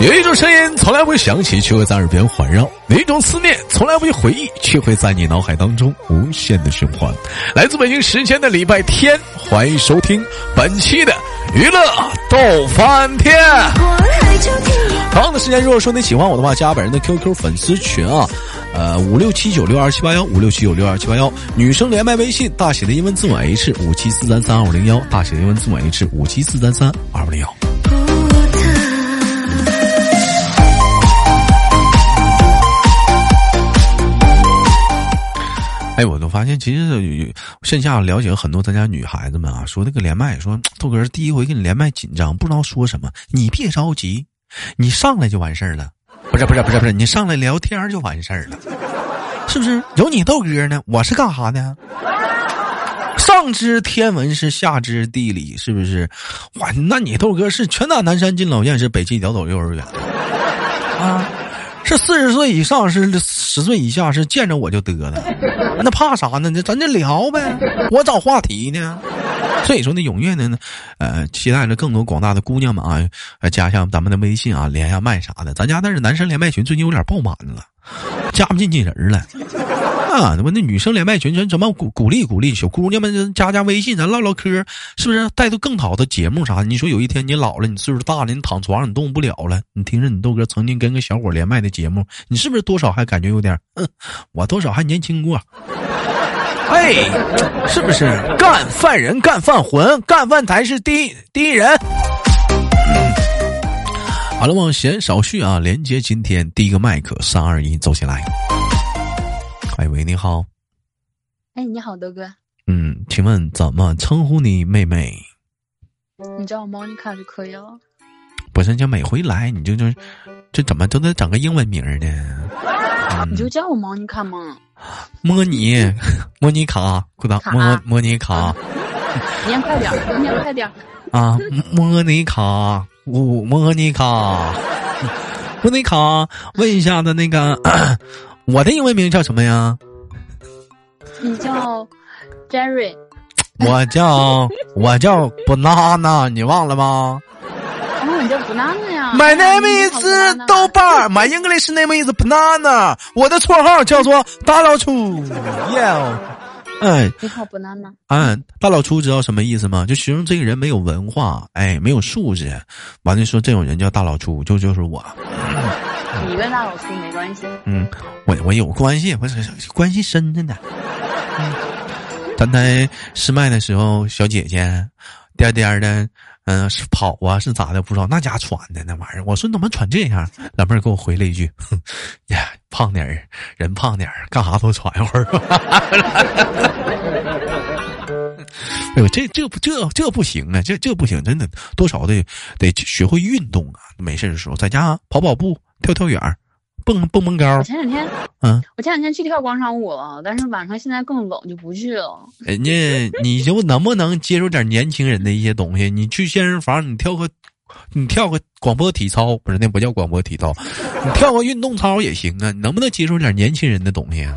有一种声音从来不会响起，却会在耳边环绕；有一种思念从来不会回忆，却会在你脑海当中无限的循环。来自北京时间的礼拜天，欢迎收听本期的娱乐逗翻天。同样的时间，如果说你喜欢我的话，加本人的 QQ 粉丝群啊，呃，五六七九六二七八幺，五六七九六二七八幺。女生连麦微信大写的英文字母 H 五七四三三二五零幺，大写的英文字母 H 五七四三三二五零幺。哎，我都发现，其实线下了解很多咱家女孩子们啊，说那个连麦，说豆哥第一回跟你连麦紧张，不知道说什么。你别着急，你上来就完事儿了。不是不是不是不是，你上来聊天就完事儿了，是不是？有你豆哥呢，我是干啥的？上知天文是下知地理，是不是？哇，那你豆哥是全打南山敬老院，是北汽屌走幼儿园啊？是四十岁以上，是十岁以下，是见着我就得了，那怕啥呢？那咱就聊呗，我找话题呢。所以说呢，踊跃的呢，呃，期待着更多广大的姑娘们啊，加上咱们的微信啊，连下麦啥的。咱家但是男生连麦群最近有点爆满了，加不进去人了。啊，那么那女生连麦群，咱怎么鼓鼓励鼓励小姑娘们加加微信，咱唠唠嗑，是不是带动更好的节目啥？你说有一天你老了，你岁数大了，你躺床上你动不了了，你听着你豆哥曾经跟个小伙连麦的节目，你是不是多少还感觉有点，嗯，我多少还年轻过？哎，是不是干饭人干饭魂，干饭才是第一第一人？好了，往闲少叙啊，连接今天第一个麦克，三二一，走起来。哎喂，你好。哎，你好，德哥。嗯，请问怎么称呼你妹妹？你叫我莫妮卡就可以了。不是，就每回来你就就这怎么都得整个英文名呢？你就叫我莫妮卡嘛。莫妮，莫妮卡，鼓捣，莫莫妮卡。念快点，念快点。啊，莫妮卡，我莫妮卡，莫妮卡，问一下的那个。我的英文名叫什么呀？你叫 Jerry。我叫 我叫 Banana，你忘了吗？哦，你叫 Banana 呀？My name is 豆瓣，My English name is Banana。我的绰号叫做大老粗。Yeah。哎，你好，Banana。嗯，大老粗知道什么意思吗？就形容这个人没有文化，哎，没有素质。完了说这种人叫大老粗，就就是我。你跟大老粗没关系。嗯，我我有关系，我关系深着呢。刚才试麦的时候，小姐姐颠颠的，嗯，是跑啊，是咋的？不知道那家喘的那玩意儿。我说你怎么喘这样？老妹儿给我回了一句：“呀，胖点儿，人胖点儿，干啥都喘一会儿。”哎呦，这这不这这不行啊！这这不行，真的多少得得学会运动啊！没事的时候在家跑跑步。跳跳远，蹦蹦蹦高。我前两天，嗯，我前两天去跳广场舞了，但是晚上现在更冷，就不去了。人家，你就能不能接受点年轻人的一些东西？你去健身房，你跳个，你跳个广播体操，不是那不叫广播体操，你跳个运动操也行啊。你能不能接受点年轻人的东西啊？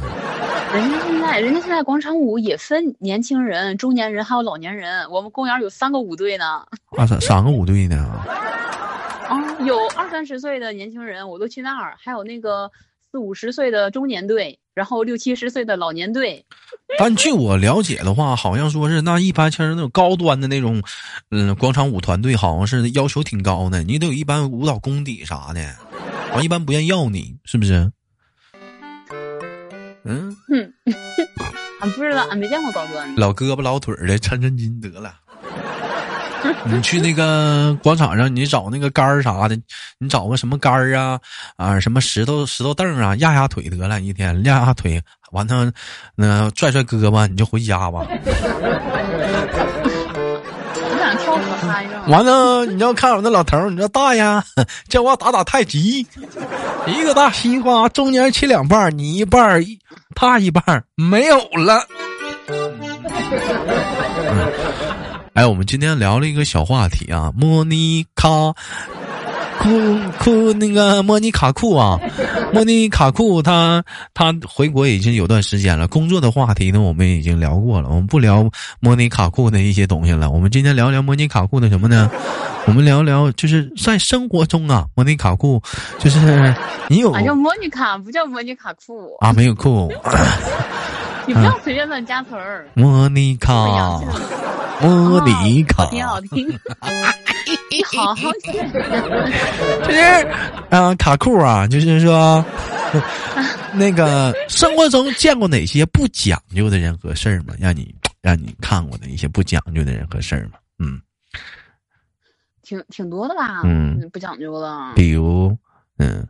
人家现在，人家现在广场舞也分年轻人、中年人还有老年人。我们公园有三个舞队呢。啊，三三个舞队呢？啊，有二三十岁的年轻人，我都去那儿；还有那个四五十岁的中年队，然后六七十岁的老年队。但据我了解的话，好像说是那一般像是那种高端的那种，嗯，广场舞团队，好像是要求挺高的，你得有一般舞蹈功底啥的，我一般不愿意要你，是不是？嗯，哼，俺 不知道，俺没见过高端老胳膊老腿的，抻抻筋得了。你去那个广场上，你找那个杆儿啥的，你找个什么杆儿啊啊，什么石头石头凳啊，压压腿得了，一天压压腿，完了那拽拽胳膊，你就回家吧。完了，你要看我那老头儿，你说大爷 叫我打打太极，一个大西瓜中间切两半，你一半他一半没有了。哎，我们今天聊了一个小话题啊，莫妮卡库库那个莫妮卡库啊，莫妮卡库他他回国已经有段时间了，工作的话题呢我们已经聊过了，我们不聊莫妮卡库的一些东西了，我们今天聊聊莫妮卡库的什么呢？我们聊聊，就是在生活中啊，莫妮卡库，就是你有啊，叫莫妮卡，不叫莫妮卡库。啊，没有库。你不要随便乱加词儿。莫妮卡，莫妮卡，挺好听。你好好写。就是啊，卡库啊，就是说，那个生活中见过哪些不讲究的人和事儿吗？让你让你看过的一些不讲究的人和事儿吗？嗯。挺挺多的吧，嗯，不讲究的。比如，嗯，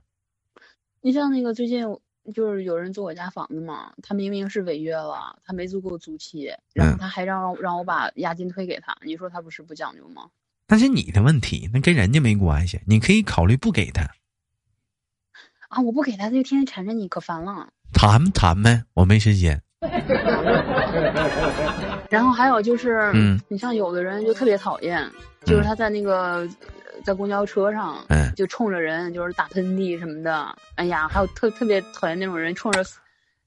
你像那个最近就是有人租我家房子嘛，他明明是违约了，他没租给我租期，然后他还让让我把押金退给他，你说他不是不讲究吗？那是你的问题，那跟人家没关系，你可以考虑不给他。啊，我不给他，他就天天缠着你，可烦了。谈谈呗，我没时间。然后还有就是，嗯，你像有的人就特别讨厌，就是他在那个在公交车上，嗯，就冲着人就是打喷嚏什么的。哎呀，还有特特别讨厌那种人冲着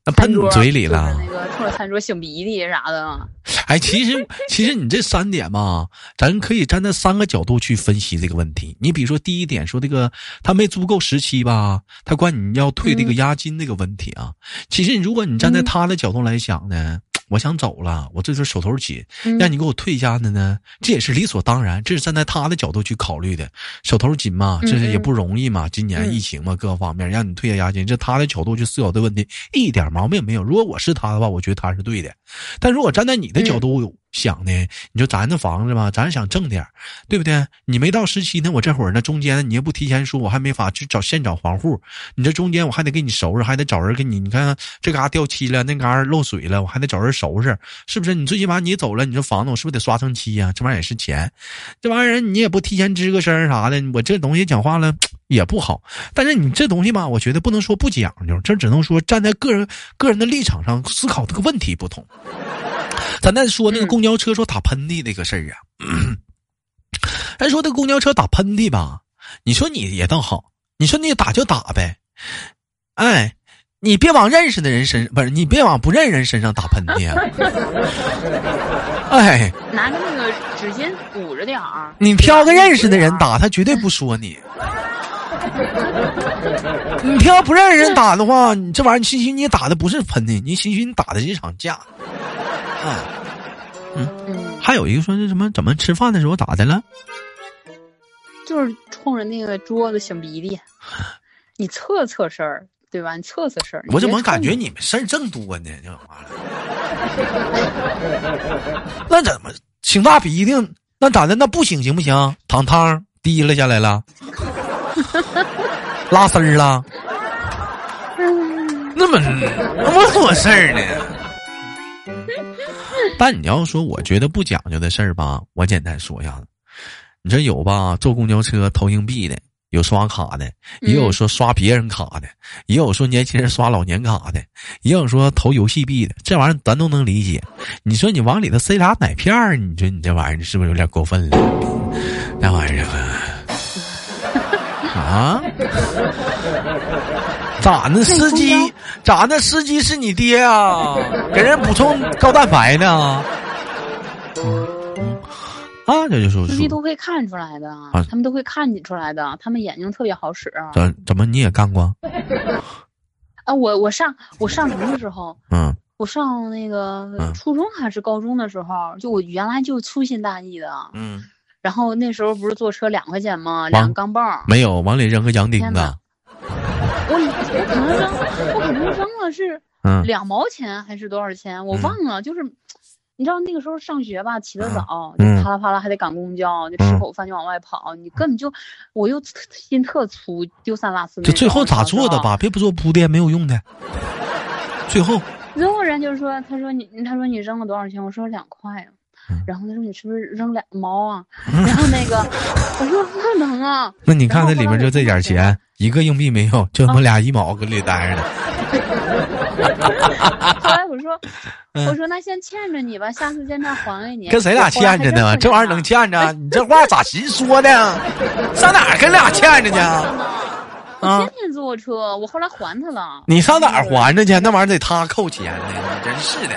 那喷你嘴里了，那个冲着餐桌擤鼻涕啥的。哎，其实其实你这三点嘛，咱可以站在三个角度去分析这个问题。你比如说第一点，说这个他没租够时期吧，他管你要退这个押金这个问题啊。其实如果你站在他的角度来想呢。我想走了，我这是手头紧，让你给我退下的呢，这也是理所当然，这是站在他的角度去考虑的，手头紧嘛，这是也不容易嘛，今年疫情嘛，各个方面让你退下押金，这他的角度去思考的问题一点毛病没有。如果我是他的话，我觉得他是对的，但如果站在你的角度。想呢？你说咱这房子吧，咱想挣点对不对？你没到时期呢，我这会儿呢，中间你也不提前说，我还没法去找现找房户。你这中间我还得给你收拾，还得找人给你。你看这嘎掉漆了，那嘎漏水了，我还得找人收拾，是不是？你最起码你走了，你这房子我是不是得刷层漆呀？这玩意儿也是钱，这玩意儿你也不提前吱个声啥的，我这东西讲话了也不好。但是你这东西吧，我觉得不能说不讲究，这只能说站在个人个人的立场上思考这个问题不同。咱再说那个公交车说打喷嚏那个事儿啊，咱说那公交车打喷嚏吧，你说你也倒好，你说你打就打呗，哎，你别往认识的人身不是你别往不认识人身上打喷嚏啊，哎，拿着那个纸巾捂着点儿，你挑个认识的人打，他绝对不说你。你挑不认识人打的话，你这玩意儿，你兴许你打的不是喷嚏，你兴许你打的是一场架。啊，嗯，还有一个说是什么？怎么吃饭的时候咋的了？就是冲着那个桌子擤鼻涕，你测测事儿，对吧？你测测事儿。我怎么感觉你们事儿正多呢？这玩意儿，那怎么擤大鼻涕？那咋的？那不擤行不行？淌汤滴了下来了，拉丝儿了，那么那么多事儿呢？但你要说，我觉得不讲究的事儿吧，我简单说一下子。你这有吧？坐公交车投硬币的，有刷卡的，也有说刷别人卡的，也有说年轻人刷老年卡的，也有说投游戏币的。这玩意儿咱都能理解。你说你往里头塞俩奶片儿，你说你这玩意儿是不是有点过分了？那玩意儿。啊？咋呢？司机？咋呢？司机是你爹啊？给人补充高蛋白呢？啊，这就是司机都会看出来的，他们都会看你出来的，他们眼睛特别好使。怎怎么你也干过？啊，我我上我上什么的时候？嗯，我上那个初中还是高中的时候，就我原来就粗心大意的。嗯。然后那时候不是坐车两块钱吗？两个钢镚没有往里扔个洋钉子。我我可能扔，我可能扔了是两毛钱还是多少钱？我忘了。就是你知道那个时候上学吧，起得早，就啪啦啪啦还得赶公交，就吃口饭就往外跑。你根本就我又心特粗，丢三落四。就最后咋做的吧？别不做铺垫没有用的。最后，最后人就说：“他说你，他说你扔了多少钱？”我说两块。然后他说：“你是不是扔两毛啊？”然后那个 我说：“不能啊。”那你看那里面就这点钱，一个硬币没有，就他妈俩一毛搁里待着呢。后来我说：“我说那先欠着你吧，下次见面还给你。”跟谁俩欠着呢？这玩意儿能欠着？你这话咋 寻说的？上哪儿跟俩欠着呢？我天天坐车，我后来还他了。你上哪儿还着去？那玩意儿得他扣钱呢，真是的。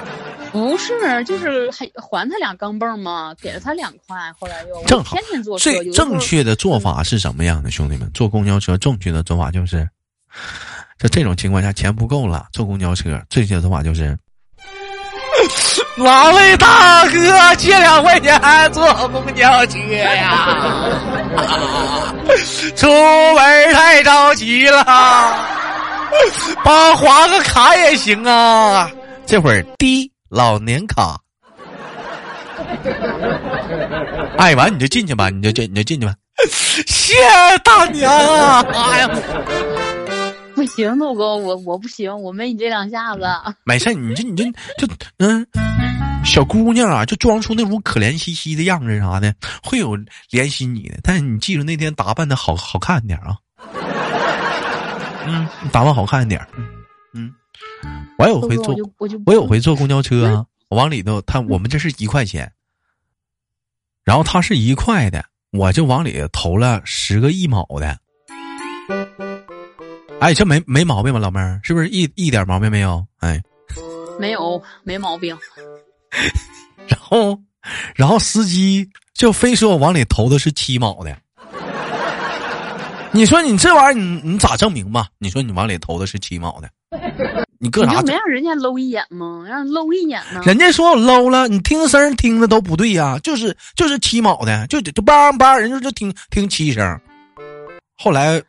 不是，就是还还他俩钢镚嘛，给了他两块，后来又正好天天坐车。最正确的做法是什么样的，兄弟们？坐公交车正确的做法就是，在这种情况下钱不够了，坐公交车正确的做法就是，哪位大哥借两块钱坐公交车呀？出门太着急了，帮划个卡也行啊。这会儿滴。老年卡，爱完你就进去吧，你就进你就进去吧。谢大娘啊！哎呀，不行，豆哥，我我不行，我没你这两下子。没事，你就你就就嗯，小姑娘啊，就装出那种可怜兮兮的样子啥的，会有怜惜你的。但是你记住那天打扮的好好看点啊。嗯，打扮好看一点。嗯。我有回坐，我有回坐公交车啊！我往里头，他我们这是一块钱，然后他是一块的，我就往里投了十个一毛的。哎，这没没毛病吧，老妹儿？是不是一一点毛病没有？哎，没有，没毛病。然后，然后司机就非说我往里投的是七毛的。你说你这玩意儿，你你咋证明吧？你说你往里投的是七毛的。你搁啥？你没让人家搂一眼吗？让搂一眼呢？人家说我搂了，你听声听的都不对呀，就是就是七毛的，就就梆梆，人家就听听七声。后来，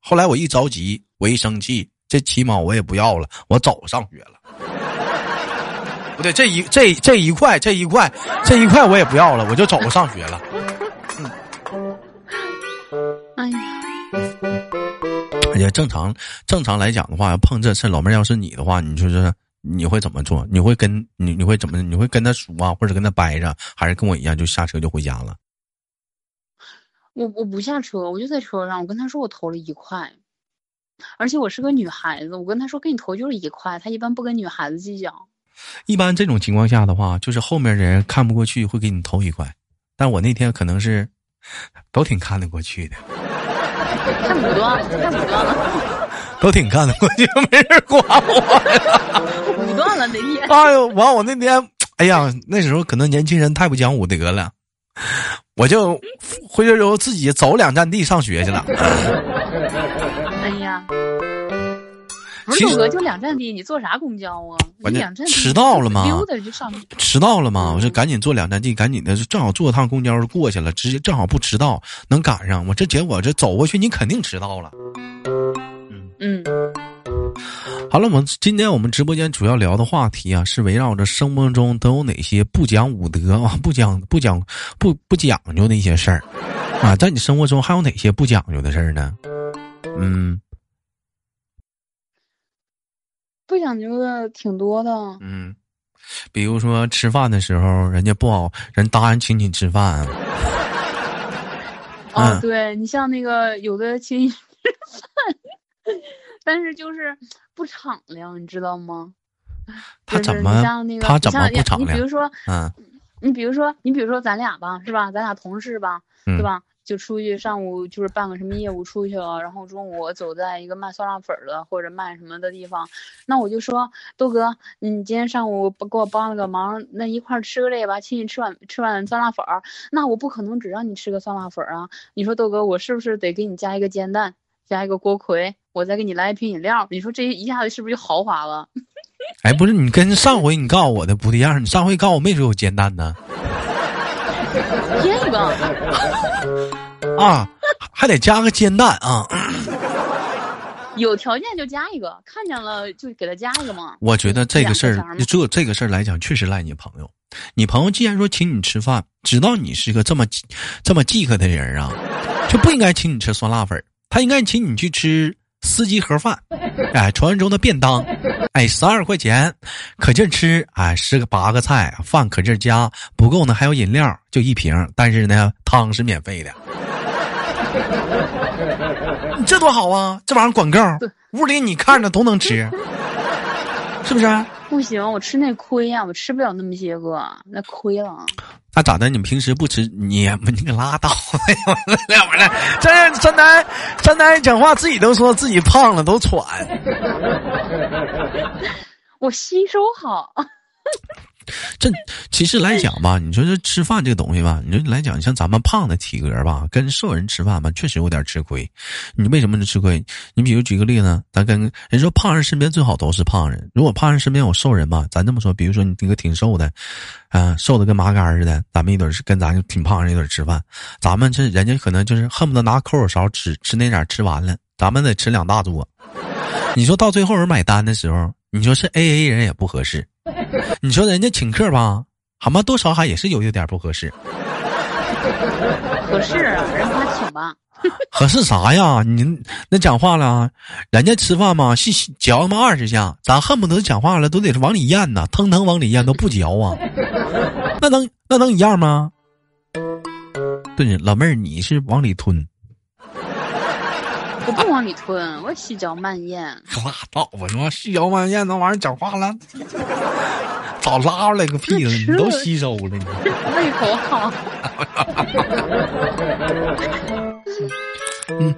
后来我一着急，我一生气，这七毛我也不要了，我早上学了。不对，这一这这一块这一块这一块我也不要了，我就走上学了。而且正常正常来讲的话，要碰这事，老妹儿要是你的话，你就是你会怎么做？你会跟你你会怎么？你会跟他说啊，或者跟他掰着，还是跟我一样就下车就回家了？我我不下车，我就在车上。我跟他说我投了一块，而且我是个女孩子，我跟他说给你投就是一块。他一般不跟女孩子计较。一般这种情况下的话，就是后面人看不过去会给你投一块，但我那天可能是都挺看得过去的。太武断了，太武断了，都挺看的，我就没人管我。武断了那天。哎呦，完我那天，哎呀，那时候可能年轻人太不讲武德了，我就回去之后自己走两站地上学去了。不是豆哥，就两站地，你坐啥公交啊？两站迟到了吗？溜达就上。迟到了吗？我说赶紧坐两站地，赶紧的，正好坐趟公交就过去了，直接正好不迟到，能赶上。我这结果这走过去，你肯定迟到了。嗯嗯。好了，我们今天我们直播间主要聊的话题啊，是围绕着生活中都有哪些不讲武德啊、不讲不讲不不讲究的一些事儿啊，在你生活中还有哪些不讲究的事儿呢？嗯。不讲究的挺多的，嗯，比如说吃饭的时候，人家不好，人答应请你吃饭。哦，对你像那个有的请你吃饭，但是就是不敞亮，你知道吗？他怎么？他怎么不敞亮？你比如说，嗯，你比如说，你比如说咱俩吧，是吧？咱俩同事吧，对吧？就出去上午就是办个什么业务出去了，然后中午走在一个卖酸辣粉的或者卖什么的地方，那我就说豆哥，你今天上午给我帮了个忙，那一块吃个这个吧，请你吃碗吃碗酸辣粉儿。那我不可能只让你吃个酸辣粉儿啊，你说豆哥，我是不是得给你加一个煎蛋，加一个锅盔，我再给你来一瓶饮料？你说这一下子是不是就豪华了？哎，不是，你跟上回你告诉我的不一样，你上回告诉我没说有煎蛋呢。添一个啊，还得加个煎蛋啊！有条件就加一个，看见了就给他加一个嘛。我觉得这个事儿，就这个事儿来讲，确实赖你朋友。你朋友既然说请你吃饭，知道你是个这么这么饥渴的人啊，就不应该请你吃酸辣粉，他应该请你去吃司机盒饭，哎，传说中的便当。哎，十二块钱，可劲吃！哎，十个八个菜，饭可劲加，不够呢还有饮料，就一瓶，但是呢汤是免费的。你这多好啊！这玩意儿管够，屋里你看着都能吃，是不是？不行，我吃那亏呀，我吃不了那么些个，那亏了。那咋的？你们平时不吃？你你可拉倒！那玩意儿，这山南山南讲话自己都说自己胖了，都喘。我吸收好。这其实来讲吧，你说这吃饭这个东西吧，你说来讲，像咱们胖的体格吧，跟瘦人吃饭吧，确实有点吃亏。你为什么吃亏？你比如举个例子，咱跟人说胖人身边最好都是胖人。如果胖人身边有瘦人吧，咱这么说，比如说你这个挺瘦的，啊，瘦的跟麻杆似的，咱们一顿是跟咱挺胖人一顿吃饭，咱们这人家可能就是恨不得拿抠手勺吃吃那点吃完了，咱们得吃两大桌。你说到最后人买单的时候，你说是 A A 人也不合适。你说人家请客吧，好吗？多少还也是有一点不合适。合适啊，让他请吧。合适啥呀？你那讲话了，人家吃饭嘛，是嚼他妈二十下，咱恨不得讲话了都得是往里咽呐，腾腾往里咽都不嚼啊。那能那能一样吗？对，老妹儿，你是往里吞。我不往里吞，我细嚼慢咽。拉倒吧，你妈细嚼慢咽那玩意儿讲话了，早拉出来个屁了，你都吸收了，你 胃口好。嗯，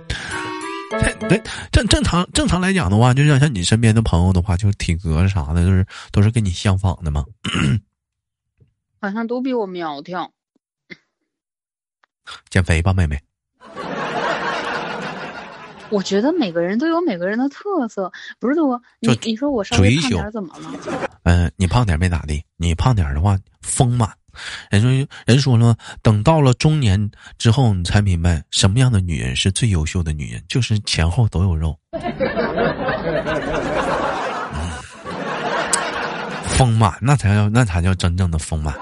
对，正正常正常来讲的话，就像像你身边的朋友的话，就是体格啥的，就是都是跟你相仿的吗？好像都比我苗条。减肥吧，妹妹。我觉得每个人都有每个人的特色，不是我，你你说我稍微胖点怎么了？嗯，你胖点没咋地，你胖点的话丰满。人说人说了，等到了中年之后，你才明白什么样的女人是最优秀的女人，就是前后都有肉。丰满，那才叫那才叫真正的丰满。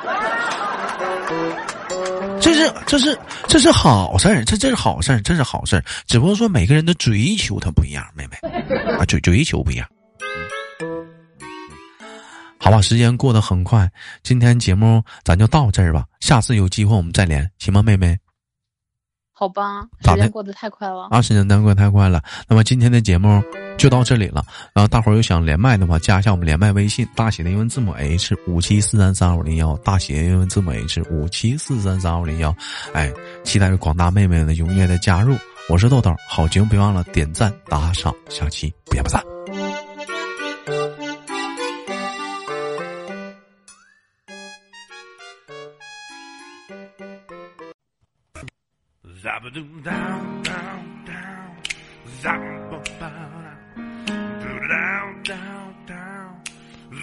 这是这是这是好事儿，这这是好事儿，这是好事儿。只不过说每个人的追求它不一样，妹妹啊，追追求不一样。好吧，时间过得很快，今天节目咱就到这儿吧。下次有机会我们再连，行吗，妹妹？好吧，时间过得太快了。啊，时间过得太快了。那么今天的节目就到这里了。然后大伙儿有想连麦的话，加一下我们连麦微信，大写的英文字母 H 五七四三三五零幺，大写的英文字母 H 五七四三三五零幺。哎，期待着广大妹妹的踊跃的加入。我是豆豆，好节目别忘了点赞打赏，下期不见不散。